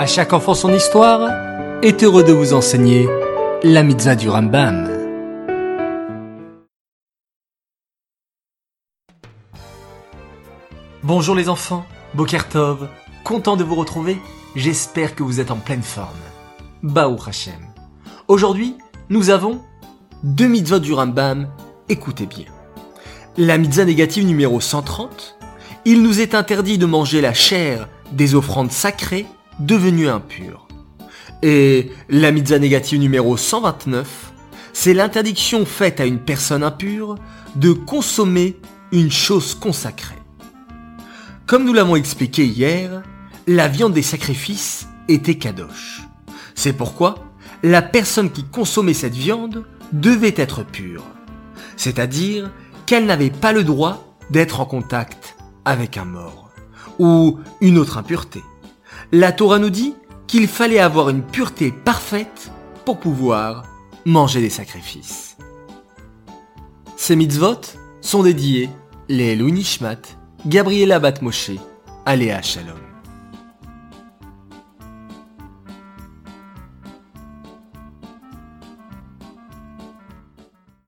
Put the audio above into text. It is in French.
À chaque enfant son histoire est heureux de vous enseigner la mitzvah du Rambam. Bonjour les enfants, Bokertov, content de vous retrouver, j'espère que vous êtes en pleine forme. Baou Hashem. Aujourd'hui, nous avons deux mitzvahs du Rambam, écoutez bien. La mitzvah négative numéro 130, il nous est interdit de manger la chair des offrandes sacrées devenues impures. Et la mitzvah négative numéro 129, c'est l'interdiction faite à une personne impure de consommer une chose consacrée. Comme nous l'avons expliqué hier, la viande des sacrifices était kadosh. C'est pourquoi la personne qui consommait cette viande devait être pure. C'est-à-dire qu'elle n'avait pas le droit d'être en contact avec un mort ou une autre impureté. La Torah nous dit qu'il fallait avoir une pureté parfaite pour pouvoir manger des sacrifices. Ces mitzvot sont dédiés les Nishmat, Gabriela Batmoshe, Aléa Shalom.